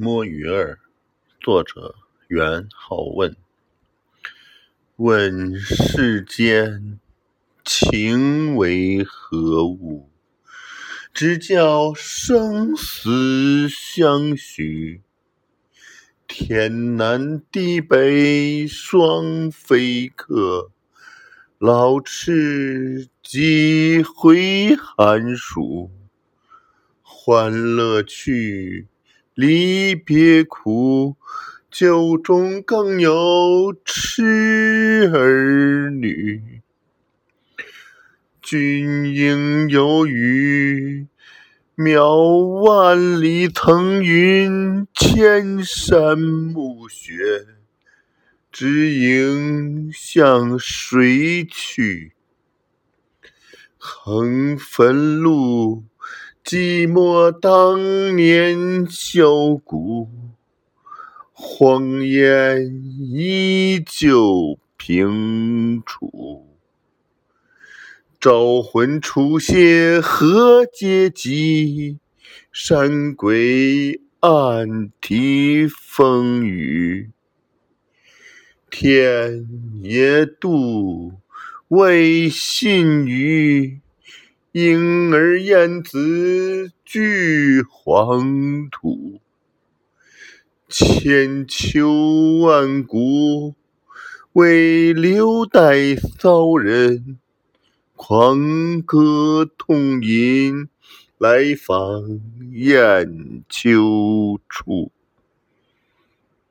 摸鱼儿，作者袁好问。问世间情为何物？直教生死相许。天南地北双飞客，老翅几回寒暑？欢乐去。离别苦，酒中更有痴儿女。君应有语，渺万里腾云，千山暮雪，只影向谁去？横汾路。寂寞当年箫鼓，荒烟依旧平楚。招魂出血何嗟及？山鬼暗啼风雨。天也妒，为信与。婴儿燕子俱黄土，千秋万古，为留待骚人狂歌痛饮，来访雁丘处。